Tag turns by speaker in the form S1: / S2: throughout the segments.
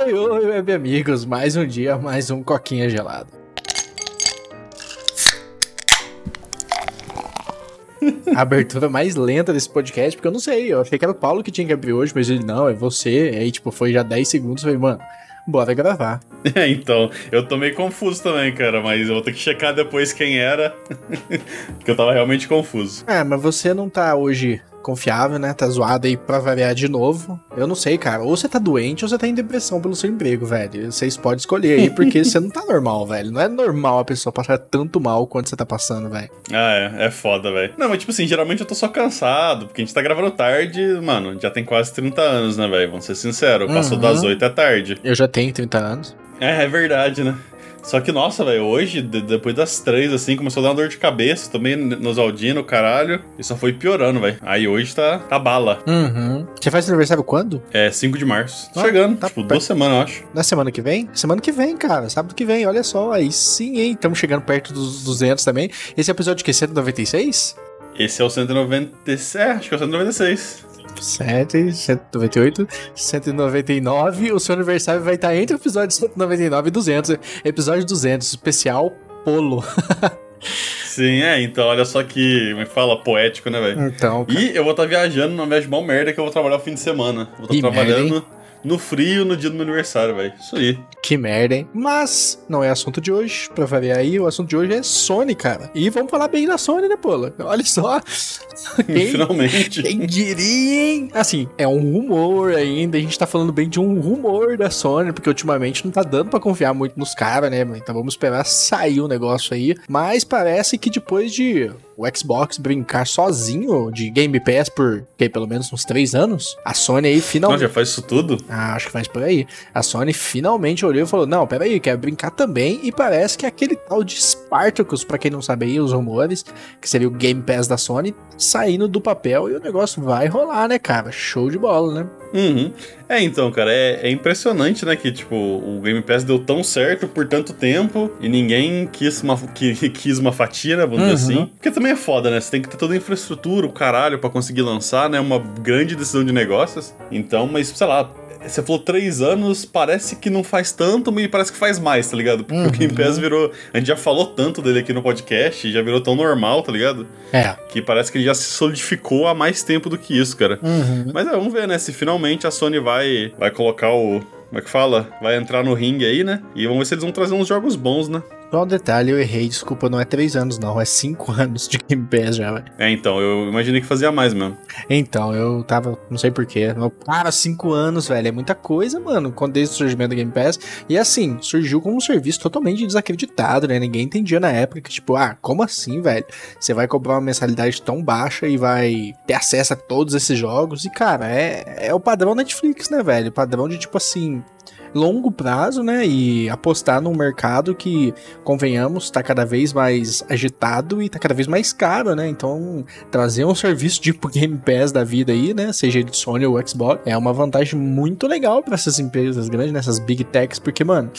S1: Oi, oi, web amigos, mais um dia, mais um coquinha gelado. A abertura mais lenta desse podcast, porque eu não sei, eu achei que era o Paulo que tinha que abrir hoje, mas ele não, é você. Aí, tipo, foi já 10 segundos, eu falei, mano, bora gravar.
S2: É, então, eu tô meio confuso também, cara, mas eu vou ter que checar depois quem era, porque eu tava realmente confuso.
S1: É, mas você não tá hoje confiável, né? Tá zoado aí pra variar de novo. Eu não sei, cara. Ou você tá doente ou você tá em depressão pelo seu emprego, velho. Vocês podem escolher aí, porque você não tá normal, velho. Não é normal a pessoa passar tanto mal quanto você tá passando, velho.
S2: Ah, é. É foda, velho. Não, mas tipo assim, geralmente eu tô só cansado, porque a gente tá gravando tarde, mano, já tem quase 30 anos, né, velho? Vamos ser sinceros. Passou
S1: Uhum.
S2: das 8 é tarde.
S1: Eu já tenho 30 anos.
S2: É, é verdade, né? Só que, nossa, velho, hoje, de- depois das três, assim, começou a dar uma dor de cabeça, também nos Aldino, caralho, e só foi piorando, velho. Aí hoje tá, tá bala.
S1: Uhum. Você faz aniversário quando?
S2: É 5 de março. Tá
S1: Ah,
S2: chegando,
S1: tá
S2: tipo,
S1: perto.
S2: duas semanas, eu acho.
S1: Na semana que vem? Semana que vem, cara. Sábado que vem, olha só. Aí sim, hein? Estamos chegando perto dos 200 também. Esse episódio que? 196?
S2: Esse é o 196, é, acho que é o 196.
S1: 7, 198, 199. O seu aniversário vai estar entre o episódio 199 e 200. Episódio 200, especial Polo.
S2: Sim, é, então olha só que, como é fala, poético, né, velho?
S1: Então, cara.
S2: E eu vou estar viajando numa viagem mal merda que eu vou trabalhar o fim de semana. Vou estar
S1: Que
S2: trabalhando no frio no dia do meu aniversário, velho. Isso aí.
S1: Que merda, hein? Mas não é assunto de hoje. Pra variar aí, o assunto de hoje é Sony, cara. E vamos falar bem da Sony, né, Polo? Olha só. Quem,
S2: Finalmente.
S1: Quem diria, hein? Assim, é um rumor ainda. A gente tá falando bem de um rumor da Sony, porque ultimamente não tá dando pra confiar muito nos caras, né? Então vamos esperar sair o negócio aí. Mas parece que depois de o Xbox brincar sozinho de Game Pass por que, pelo menos uns três anos, a Sony aí
S2: Não,
S1: finalmente.
S2: já faz isso tudo?
S1: Ah, acho que faz por aí. A Sony finalmente olhou e falou: Não, peraí, quero brincar também. E parece que aquele tal de Spartacus, pra quem não sabe aí, os rumores, que seria o Game Pass da Sony, saindo do papel e o negócio vai rolar, né, cara? Show de bola, né?
S2: Uhum. É, então, cara, é, é impressionante, né, que, tipo, o Game Pass deu tão certo por tanto tempo e ninguém quis uma, que, quis uma fatia, né, vamos dizer
S1: Uhum.
S2: assim. Porque também é foda, né, você tem que ter toda a infraestrutura, o caralho, pra conseguir lançar, né, uma grande decisão de negócios. Então, mas, sei lá... Você falou três anos, parece que não faz tanto, mas parece que faz mais, tá ligado? Porque
S1: Uhum.
S2: o Game Pass virou. A gente já falou tanto dele aqui no podcast, já virou tão normal, tá ligado?
S1: É.
S2: Que parece que ele já se solidificou há mais tempo do que isso, cara.
S1: Uhum.
S2: Mas é, vamos ver, né? Se finalmente a Sony vai, vai colocar o. Como é que fala? Vai entrar no ringue aí, né? E vamos ver se eles vão trazer uns jogos bons, né?
S1: Só um detalhe, eu errei, desculpa, não é três anos, não, é cinco anos de Game Pass já, velho.
S2: É, então, eu imaginei que fazia mais mesmo.
S1: Então, eu tava, não sei porquê. Cara, cinco anos, velho, é muita coisa, mano, desde o surgimento do Game Pass. E assim, surgiu como um serviço totalmente desacreditado, né? Ninguém entendia na época que, tipo, ah, como assim, velho? Você vai cobrar uma mensalidade tão baixa e vai ter acesso a todos esses jogos. E, cara, é, é o padrão Netflix, né, velho? Padrão de, tipo assim. Longo prazo, né? E apostar num mercado que, convenhamos, tá cada vez mais agitado e tá cada vez mais caro, né? Então, trazer um serviço tipo Game Pass da vida aí, né? Seja de Sony ou Xbox, é uma vantagem muito legal para essas empresas grandes, nessas big techs, porque, mano.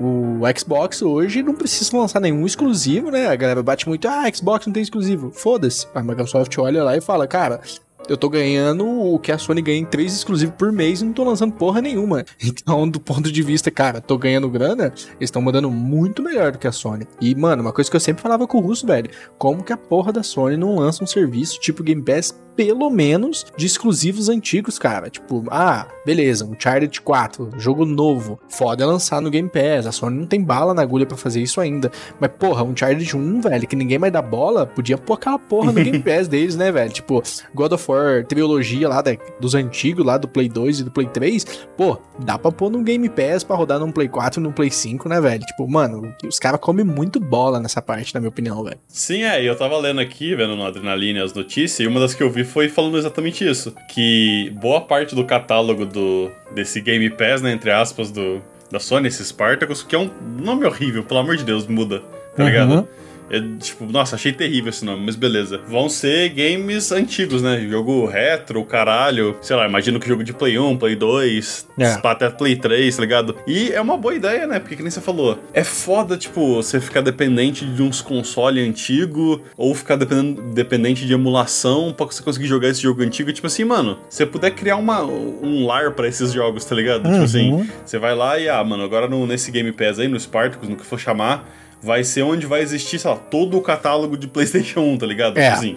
S1: O Xbox hoje não precisa lançar nenhum exclusivo, né? A galera bate muito, ah, Xbox não tem exclusivo. Foda-se. A Microsoft olha lá e fala, cara, eu tô ganhando o que a Sony ganha em três exclusivos por mês e não tô lançando porra nenhuma. Então, do ponto de vista, cara, tô ganhando grana, eles estão mandando muito melhor do que a Sony. E, mano, uma coisa que eu sempre falava com o Russo, velho, como que a porra da Sony não lança um serviço tipo Game Pass, pelo menos, de exclusivos antigos, cara? Tipo, ah, beleza, Uncharted 4, jogo novo, foda é lançar no Game Pass, a Sony não tem bala na agulha pra fazer isso ainda. Mas, porra, Uncharted 1, velho, que ninguém mais dá bola, podia pôr aquela porra no Game Pass deles, né, velho? Tipo, God of War, trilogia lá da- dos antigos, lá do Play 2 e do Play 3, pô, dá pra pôr no Game Pass pra rodar num Play 4 e num Play 5, né, velho? Tipo, mano, os caras comem muito bola nessa parte, na minha opinião, velho.
S2: Sim, é, e eu tava lendo aqui, vendo no Adrenaline as notícias, e uma das que eu vi foi falando exatamente isso. Que boa parte do catálogo do desse Game Pass, né, entre aspas, do, da Sony, esse Spartacus, que é um nome horrível, pelo amor de Deus, muda, tá
S1: Uhum.
S2: ligado? É, tipo, nossa, achei terrível esse nome, mas beleza. Vão ser games antigos, né? Jogo retro, caralho. Sei lá, imagino que jogo de Play 1, Play 2, é. até Play 3, tá ligado? E é uma boa ideia, né? Porque que nem você falou. É foda, tipo, você ficar dependente de uns consoles antigos ou ficar dependente de emulação pra você conseguir jogar esse jogo antigo. Tipo assim, mano, você puder criar uma, um lar para esses jogos, tá ligado? Uhum. Tipo assim, uhum. você vai lá e, ah, mano, agora no, nesse Game Pass aí, no Spartacus, no que for chamar vai ser onde vai existir, sei lá, todo o catálogo de PlayStation 1, tá ligado? É. Tipo assim,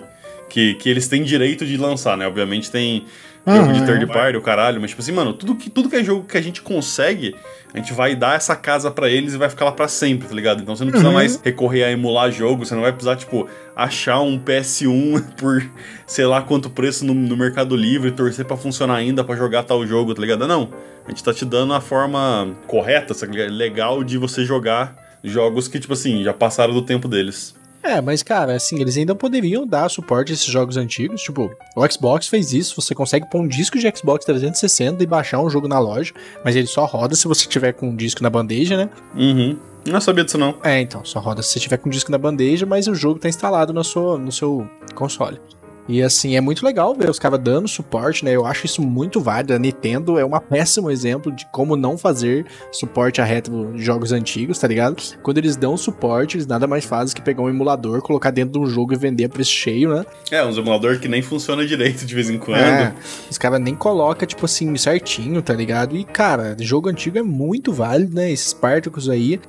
S2: que, que eles têm direito de lançar, né? Obviamente tem jogo uhum, de third party, o caralho, mas tipo assim, mano, tudo que, tudo que é jogo que a gente consegue, a gente vai dar essa casa para eles e vai ficar lá para sempre, tá ligado? Então você não precisa uhum. mais recorrer a emular jogo, você não vai precisar, tipo, achar um PS1 por sei lá quanto preço no, no Mercado Livre, torcer para funcionar ainda para jogar tal jogo, tá ligado? Não. A gente tá te dando a forma correta, legal de você jogar jogos que, tipo assim, já passaram do tempo deles.
S1: É, mas cara, assim, eles ainda poderiam dar suporte a esses jogos antigos. Tipo, o Xbox fez isso, você consegue pôr um disco de Xbox 360 e baixar um jogo na loja, mas ele só roda se você tiver com um disco na bandeja, né?
S2: Uhum. Não sabia disso não.
S1: É, então, só roda se você tiver com um disco na bandeja, mas o jogo tá instalado no seu, no seu console. E assim, é muito legal ver os caras dando suporte, né? Eu acho isso muito válido. A Nintendo é um péssimo exemplo de como não fazer suporte a retro de jogos antigos, tá ligado? Quando eles dão suporte, eles nada mais fazem que pegar um emulador, colocar dentro de um jogo e vender a preço cheio, né?
S2: É, uns emulador que nem funciona direito de vez em quando.
S1: É, os caras nem colocam, tipo assim, certinho, tá ligado? E, cara, jogo antigo é muito válido, né? Esses Spartacus aí,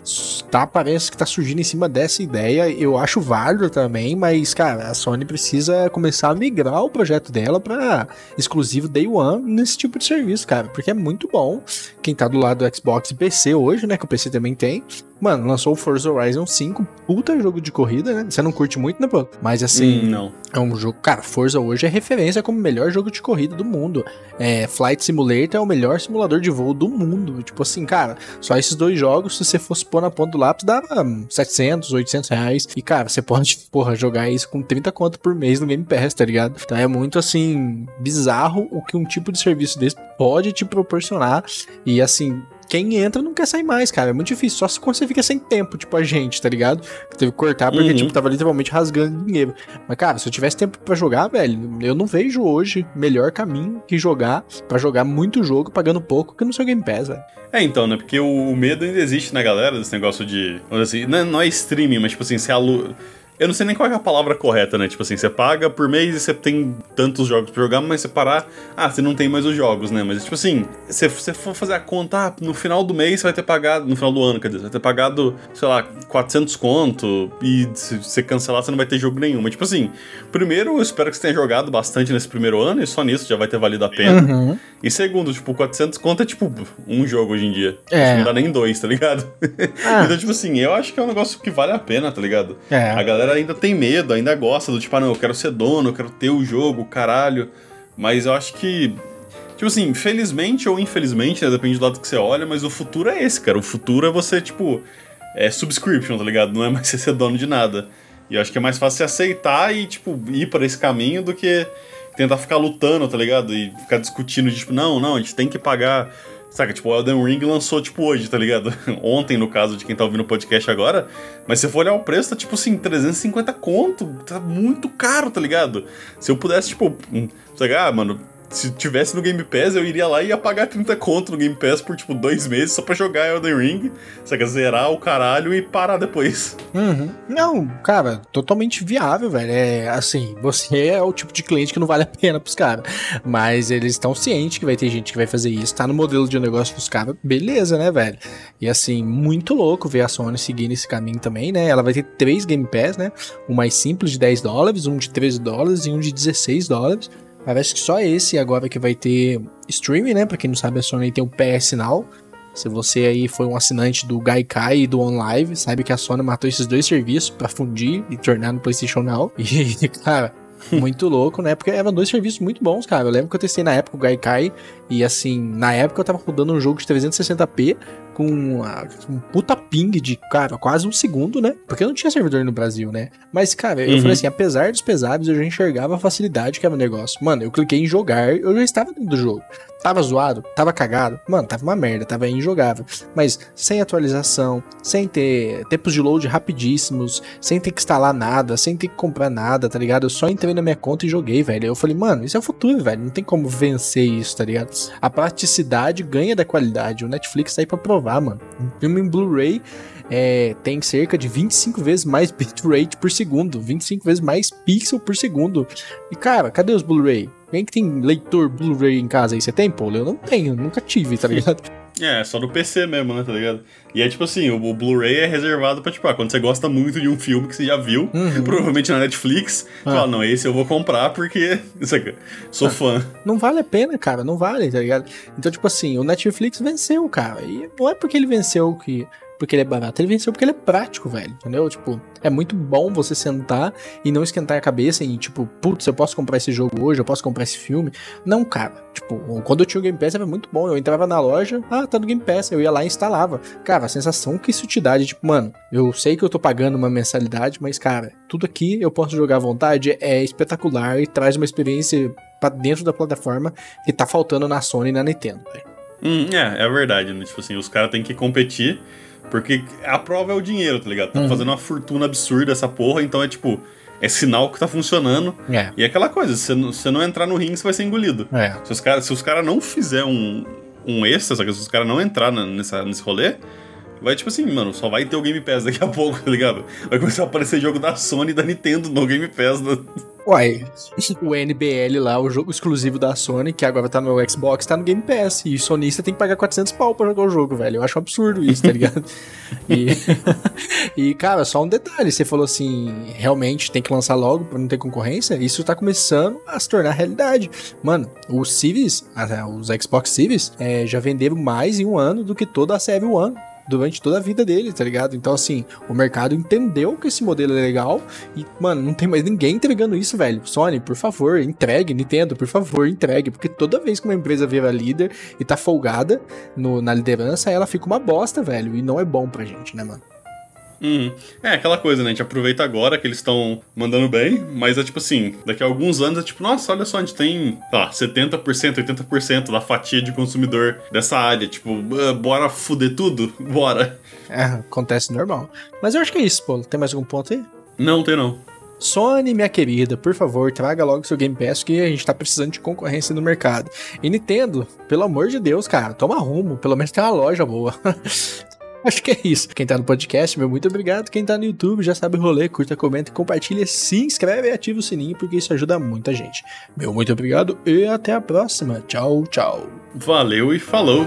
S1: tá, parece que tá surgindo em cima dessa ideia. Eu acho válido também, mas, cara, a Sony precisa começar a migrar o projeto dela para exclusivo Day One nesse tipo de serviço, cara, porque é muito bom. Quem tá do lado do Xbox e PC hoje, né, que o PC também tem, Mano, lançou o Forza Horizon 5, puta jogo de corrida, né? Você não curte muito, né, pô? Mas assim,
S2: hum, não.
S1: É um jogo. Cara, Forza hoje é referência como o melhor jogo de corrida do mundo. É, Flight Simulator é o melhor simulador de voo do mundo. Tipo assim, cara, só esses dois jogos, se você fosse pôr na ponta do lápis, dava 700, 800 reais. E, cara, você pode, porra, jogar isso com 30 conto por mês no Game Pass, tá ligado? Então é muito, assim, bizarro o que um tipo de serviço desse pode te proporcionar. E, assim, quem entra não quer sair mais, cara. É muito difícil. Só se você fica sem tempo, tipo a gente, tá ligado? Teve que cortar porque, uhum. tipo, tava literalmente rasgando dinheiro. Mas, cara, se eu tivesse tempo para jogar, velho, eu não vejo hoje melhor caminho que jogar para jogar muito jogo pagando pouco que no seu Game Pass, velho.
S2: É, então, né? Porque o medo ainda existe na galera desse negócio de. Assim, não, é, não é streaming, mas, tipo assim, se alu eu não sei nem qual é a palavra correta, né? Tipo assim, você paga por mês e você tem tantos jogos pra jogar, mas você parar, ah, você não tem mais os jogos, né? Mas tipo assim, se você for fazer a conta, ah, no final do mês você vai ter pagado, no final do ano, quer dizer, você vai ter pagado, sei lá, 400 conto e se você cancelar você não vai ter jogo nenhum. Mas tipo assim, primeiro eu espero que você tenha jogado bastante nesse primeiro ano e só nisso já vai ter valido a pena. Uhum. E segundo, tipo, 400 conto é tipo um jogo hoje em dia. É. Não dá nem dois, tá ligado? Ah. então tipo assim, eu acho que é um negócio que vale a pena, tá ligado? É. A galera ainda tem medo, ainda gosta do tipo, ah, não, eu quero ser dono, eu quero ter o jogo, caralho. Mas eu acho que. Tipo assim, felizmente ou infelizmente, né, depende do lado que você olha, mas o futuro é esse, cara. O futuro é você, tipo, é subscription, tá ligado? Não é mais você ser dono de nada. E eu acho que é mais fácil você aceitar e, tipo, ir para esse caminho do que tentar ficar lutando, tá ligado? E ficar discutindo, de, tipo, não, não, a gente tem que pagar Saca, tipo, o Elden Ring lançou, tipo, hoje, tá ligado? Ontem, no caso de quem tá ouvindo o podcast agora. Mas se for olhar o preço, tá, tipo assim, 350 conto. Tá muito caro, tá ligado? Se eu pudesse, tipo, hum, sabe, ah, mano, se tivesse no Game Pass, eu iria lá e ia pagar 30 conto no Game Pass por, tipo, dois meses só pra jogar Elden Ring, saca? Zerar o caralho e parar depois.
S1: Uhum. Não, cara, totalmente viável, velho. É assim, você é o tipo de cliente que não vale a pena pros caras. Mas eles estão cientes que vai ter gente que vai fazer isso, tá no modelo de negócio dos caras, beleza, né, velho? E assim, muito louco ver a Sony seguindo esse caminho também, né? Ela vai ter três Game Pass, né? Um mais simples de 10 dólares, um de 13 dólares e um de 16 dólares. Parece que só esse agora que vai ter streaming, né? Pra quem não sabe, a Sony tem o PS Now. Se você aí foi um assinante do Gaikai e do OnLive, sabe que a Sony matou esses dois serviços para fundir e tornar no PlayStation Now. E, cara, muito louco, né? Porque eram dois serviços muito bons, cara. Eu lembro que eu testei na época o Gaikai e, assim, na época eu tava rodando um jogo de 360p com um puta ping de, cara, quase um segundo, né? Porque não tinha servidor no Brasil, né? Mas, cara, eu
S2: Uhum.
S1: falei assim, apesar dos pesares, eu já enxergava a facilidade que era o negócio. Mano, eu cliquei em jogar, eu já estava dentro do jogo. Tava zoado, tava cagado, mano, tava uma merda, tava injogável. Mas sem atualização, sem ter tempos de load rapidíssimos, sem ter que instalar nada, sem ter que comprar nada, tá ligado? Eu só entrei na minha conta e joguei, velho. Eu falei, mano, isso é o futuro, velho. Não tem como vencer isso, tá ligado? A praticidade ganha da qualidade. O Netflix tá aí pra provar, mano. Um filme em Blu-ray é, tem cerca de 25 vezes mais bitrate por segundo, 25 vezes mais pixel por segundo. E cara, cadê os Blu-ray? Quem que tem leitor Blu-ray em casa aí? Você tem, Paulo? Eu não tenho, nunca tive, tá ligado?
S2: É, só no PC mesmo, né, tá ligado? E é tipo assim, o, o Blu-ray é reservado pra, tipo, ah, quando você gosta muito de um filme que você já viu,
S1: Uhum.
S2: provavelmente na Netflix,
S1: Ah.
S2: fala, não, esse eu vou comprar porque, aqui, sou fã.
S1: Não vale a pena, cara, não vale, tá ligado? Então, tipo assim, o Netflix venceu, cara. E não é porque ele venceu que. Porque ele é barato, ele venceu porque ele é prático, velho. Entendeu? Tipo, é muito bom você sentar e não esquentar a cabeça e, tipo, putz, eu posso comprar esse jogo hoje, eu posso comprar esse filme. Não, cara. Tipo, quando eu tinha o Game Pass era muito bom. Eu entrava na loja, ah, tá no Game Pass. Eu ia lá e instalava. Cara, a sensação que isso te dá de, tipo, mano, eu sei que eu tô pagando uma mensalidade, mas, cara, tudo aqui eu posso jogar à vontade, é espetacular e traz uma experiência pra dentro da plataforma que tá faltando na Sony e na Nintendo, velho.
S2: Hum, é, é verdade, né? Tipo assim, os caras têm que competir, porque a prova é o dinheiro, tá ligado? Tá
S1: Uhum.
S2: fazendo uma fortuna absurda essa porra, então é tipo, é sinal que tá funcionando.
S1: É.
S2: E é aquela coisa, se você não- entrar no ringue, você vai ser engolido.
S1: É.
S2: Se os caras cara não fizer um, um extra, sabe? se os caras não entrar na- nessa, nesse rolê, vai tipo assim, mano, só vai ter o Game Pass daqui a pouco, tá ligado? Vai começar a aparecer jogo da Sony e da Nintendo no Game Pass. né?
S1: Uai, o NBL lá, o jogo exclusivo da Sony, que agora tá no Xbox, tá no Game Pass. E o sonista tem que pagar 400 pau pra jogar o jogo, velho. Eu acho um absurdo isso, tá ligado? e, e, cara, só um detalhe. Você falou assim, realmente tem que lançar logo pra não ter concorrência. Isso tá começando a se tornar realidade. Mano, os Civis, ah, os Xbox Civis, é, já venderam mais em um ano do que toda a Series One. Durante toda a vida dele, tá ligado? Então, assim, o mercado entendeu que esse modelo é legal e, mano, não tem mais ninguém entregando isso, velho. Sony, por favor, entregue. Nintendo, por favor, entregue. Porque toda vez que uma empresa vira líder e tá folgada no- na liderança, ela fica uma bosta, velho. E não é bom pra gente, né, mano?
S2: Uhum. É aquela coisa, né? A gente aproveita agora que eles estão mandando bem, mas é tipo assim, daqui a alguns anos é tipo, nossa, olha só, a gente tem, sei lá, 70%, 80% da fatia de consumidor dessa área. Tipo, "Ah, bora fuder tudo? Bora.
S1: É, acontece normal. Mas eu acho que é isso, pô. Tem mais algum ponto aí?
S2: Não, tem não.
S1: Sony, minha querida, por favor, traga logo seu Game Pass que a gente tá precisando de concorrência no mercado. E Nintendo, pelo amor de Deus, cara, toma rumo, pelo menos tem uma loja boa. Acho que é isso. Quem tá no podcast, meu muito obrigado. Quem tá no YouTube já sabe o rolê, curta, comenta, compartilha, se inscreve e ativa o sininho porque isso ajuda muita gente. Meu muito obrigado e até a próxima. Tchau, tchau.
S2: Valeu e falou.